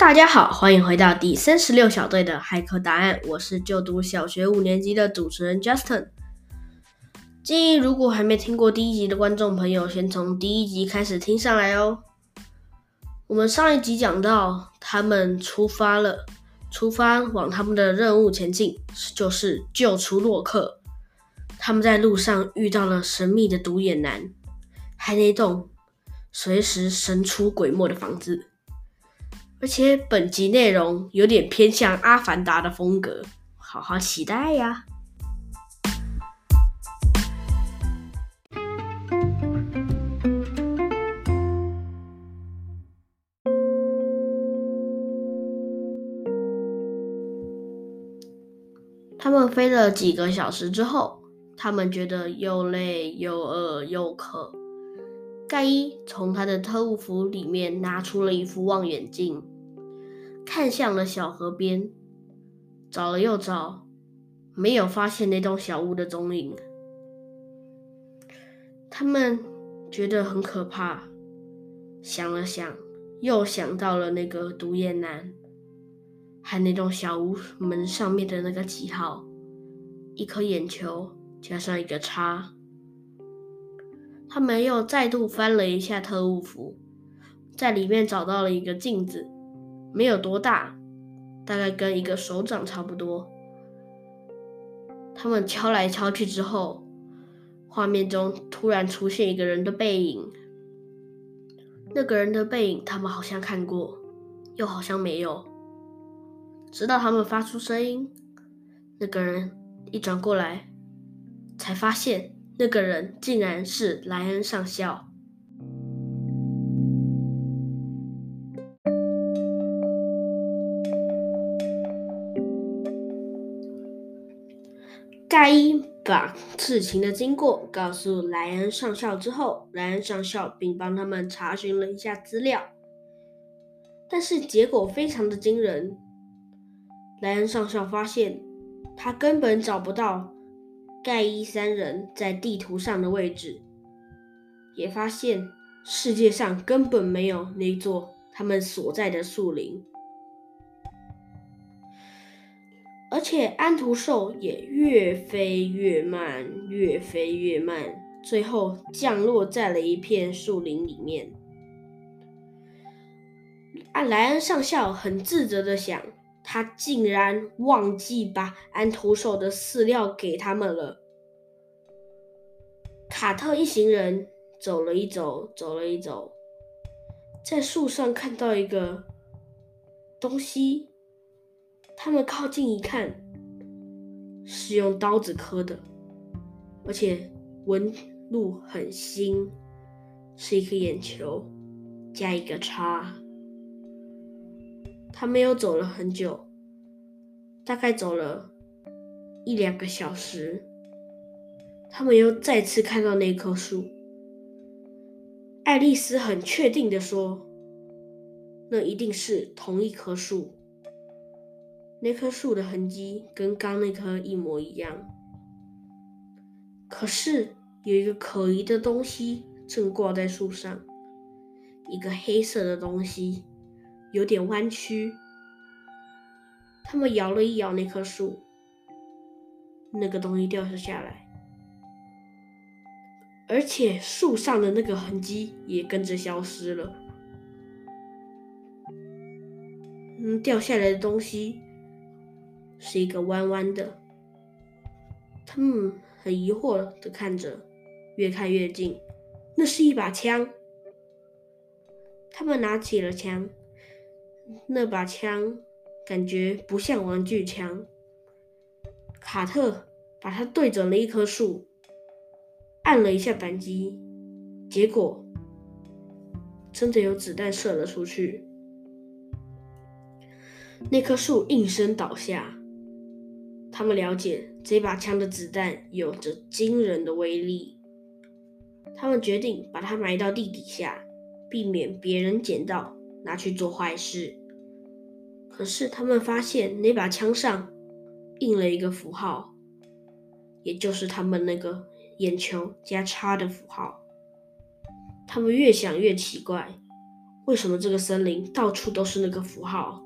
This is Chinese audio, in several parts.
大家好，欢迎回到第三十六小队的骇客答案。我是就读小学五年级的主持人 Justin。建议如果还没听过第一集的观众朋友，先从第一集开始听上来哦。我们上一集讲到，他们出发了，出发往他们的任务前进，就是救出洛克。他们在路上遇到了神秘的独眼男，还那栋随时神出鬼没的房子。而且本集内容有点偏向《阿凡达》的风格，好好期待呀！他们飞了几个小时之后，他们觉得又累又饿又渴。盖伊从他的特务服里面拿出了一副望远镜。看向了小河边，找了又找，没有发现那栋小屋的踪影。他们觉得很可怕，想了想，又想到了那个独眼男，和那栋小屋门上面的那个记号，一颗眼球加上一个叉。他们又再度翻了一下特务服，在里面找到了一个镜子。没有多大，大概跟一个手掌差不多。他们敲来敲去之后，画面中突然出现一个人的背影。那个人的背影，他们好像看过，又好像没有。直到他们发出声音，那个人一转过来，才发现那个人竟然是莱恩上校。盖伊把事情的经过告诉莱恩上校之后，莱恩上校并帮他们查询了一下资料，但是结果非常的惊人。莱恩上校发现，他根本找不到盖伊三人在地图上的位置，也发现世界上根本没有那座他们所在的树林。而且安徒兽也越飞越慢，越飞越慢，最后降落在了一片树林里面。啊，莱恩上校很自责的想，他竟然忘记把安徒手的饲料给他们了。卡特一行人走了一走，走了一走，在树上看到一个东西。他们靠近一看，是用刀子刻的，而且纹路很新，是一颗眼球加一个叉。他们又走了很久，大概走了一两个小时，他们又再次看到那棵树。爱丽丝很确定的说：“那一定是同一棵树。”那棵树的痕迹跟刚那棵一模一样，可是有一个可疑的东西正挂在树上，一个黑色的东西，有点弯曲。他们摇了一摇那棵树，那个东西掉了下来，而且树上的那个痕迹也跟着消失了。嗯，掉下来的东西。是一个弯弯的，他们很疑惑的看着，越看越近，那是一把枪。他们拿起了枪，那把枪感觉不像玩具枪。卡特把它对准了一棵树，按了一下扳机，结果真的有子弹射了出去，那棵树应声倒下。他们了解这把枪的子弹有着惊人的威力，他们决定把它埋到地底下，避免别人捡到拿去做坏事。可是他们发现那把枪上印了一个符号，也就是他们那个眼球加叉的符号。他们越想越奇怪，为什么这个森林到处都是那个符号？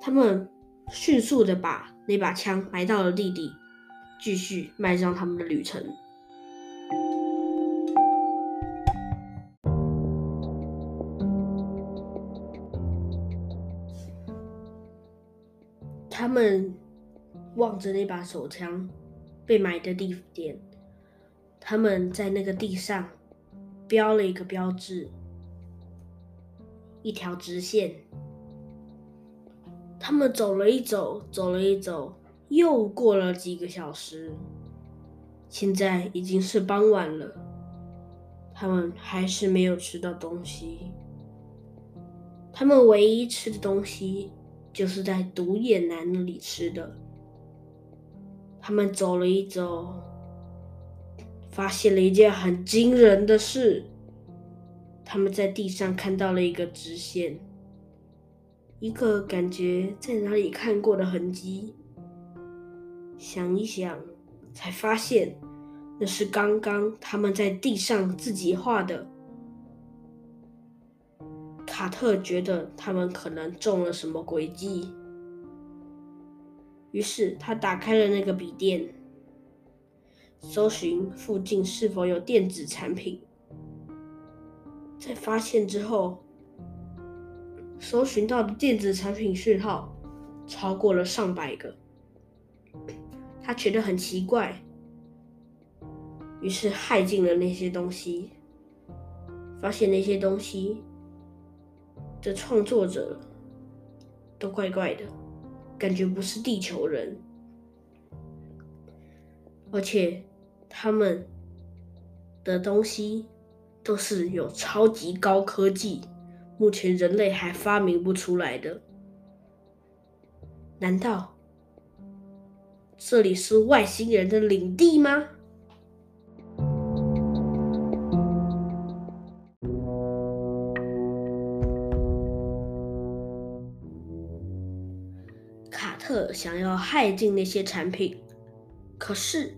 他们迅速的把那把枪埋到了地底，继续迈上他们的旅程。他们望着那把手枪被埋的地点，他们在那个地上标了一个标志。一条直线，他们走了一走，走了一走，又过了几个小时。现在已经是傍晚了，他们还是没有吃到东西。他们唯一吃的东西，就是在独眼男那里吃的。他们走了一走，发现了一件很惊人的事。他们在地上看到了一个直线，一个感觉在哪里看过的痕迹。想一想，才发现那是刚刚他们在地上自己画的。卡特觉得他们可能中了什么诡计，于是他打开了那个笔电，搜寻附近是否有电子产品。在发现之后，搜寻到的电子产品讯号超过了上百个，他觉得很奇怪，于是害进了那些东西，发现那些东西的创作者都怪怪的，感觉不是地球人，而且他们的东西。都是有超级高科技，目前人类还发明不出来的。难道这里是外星人的领地吗？想要害进那些产品，可是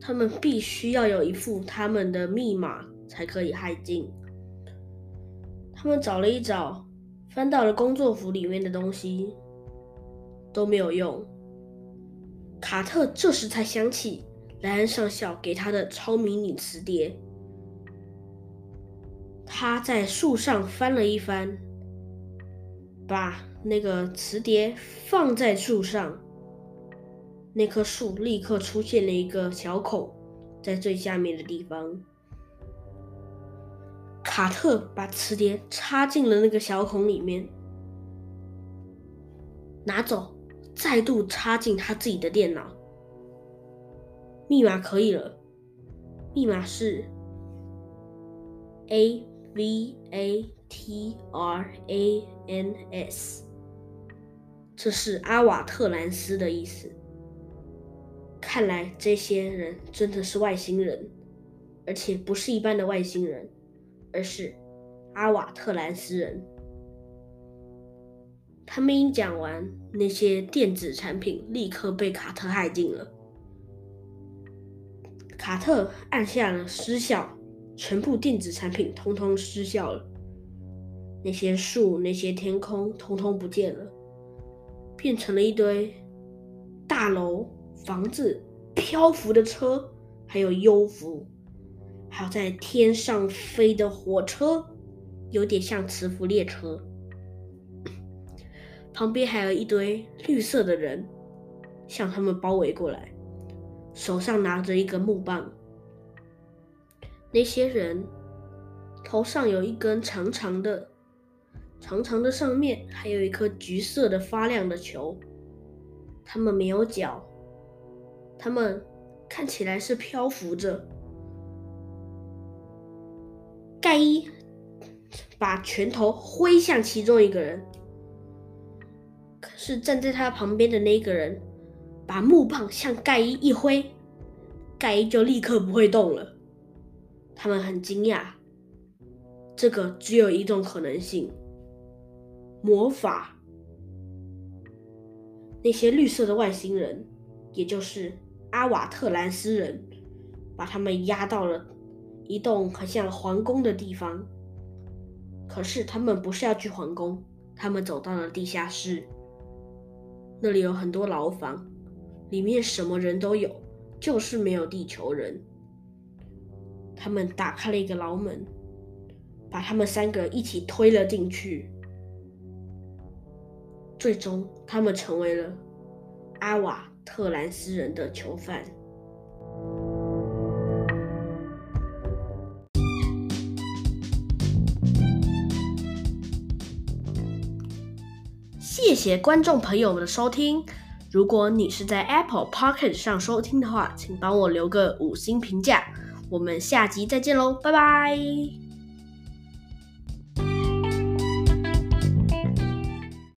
他们必须要有一副他们的密码。才可以害进。他们找了一找，翻到了工作服里面的东西，都没有用。卡特这时才想起莱恩上校给他的超迷你磁碟。他在树上翻了一翻，把那个磁碟放在树上，那棵树立刻出现了一个小孔，在最下面的地方。卡特把磁碟插进了那个小孔里面，拿走，再度插进他自己的电脑。密码可以了，密码是 A V A T R A N S，这是阿瓦特兰斯的意思。看来这些人真的是外星人，而且不是一般的外星人。而是阿瓦特兰斯人。他们一讲完，那些电子产品立刻被卡特害进了。卡特按下了失效，全部电子产品通通失效了。那些树、那些天空，通通不见了，变成了一堆大楼、房子、漂浮的车，还有幽浮。还有在天上飞的火车，有点像磁浮列车。旁边还有一堆绿色的人，向他们包围过来，手上拿着一根木棒。那些人头上有一根长长的、长长的，上面还有一颗橘色的发亮的球。他们没有脚，他们看起来是漂浮着。盖伊把拳头挥向其中一个人，可是站在他旁边的那个人把木棒向盖伊一挥，盖伊就立刻不会动了。他们很惊讶，这个只有一种可能性：魔法。那些绿色的外星人，也就是阿瓦特兰斯人，把他们压到了。一栋很像皇宫的地方，可是他们不是要去皇宫，他们走到了地下室。那里有很多牢房，里面什么人都有，就是没有地球人。他们打开了一个牢门，把他们三个一起推了进去。最终，他们成为了阿瓦特兰斯人的囚犯。谢谢观众朋友们的收听。如果你是在 Apple Pocket 上收听的话，请帮我留个五星评价。我们下集再见喽，拜拜。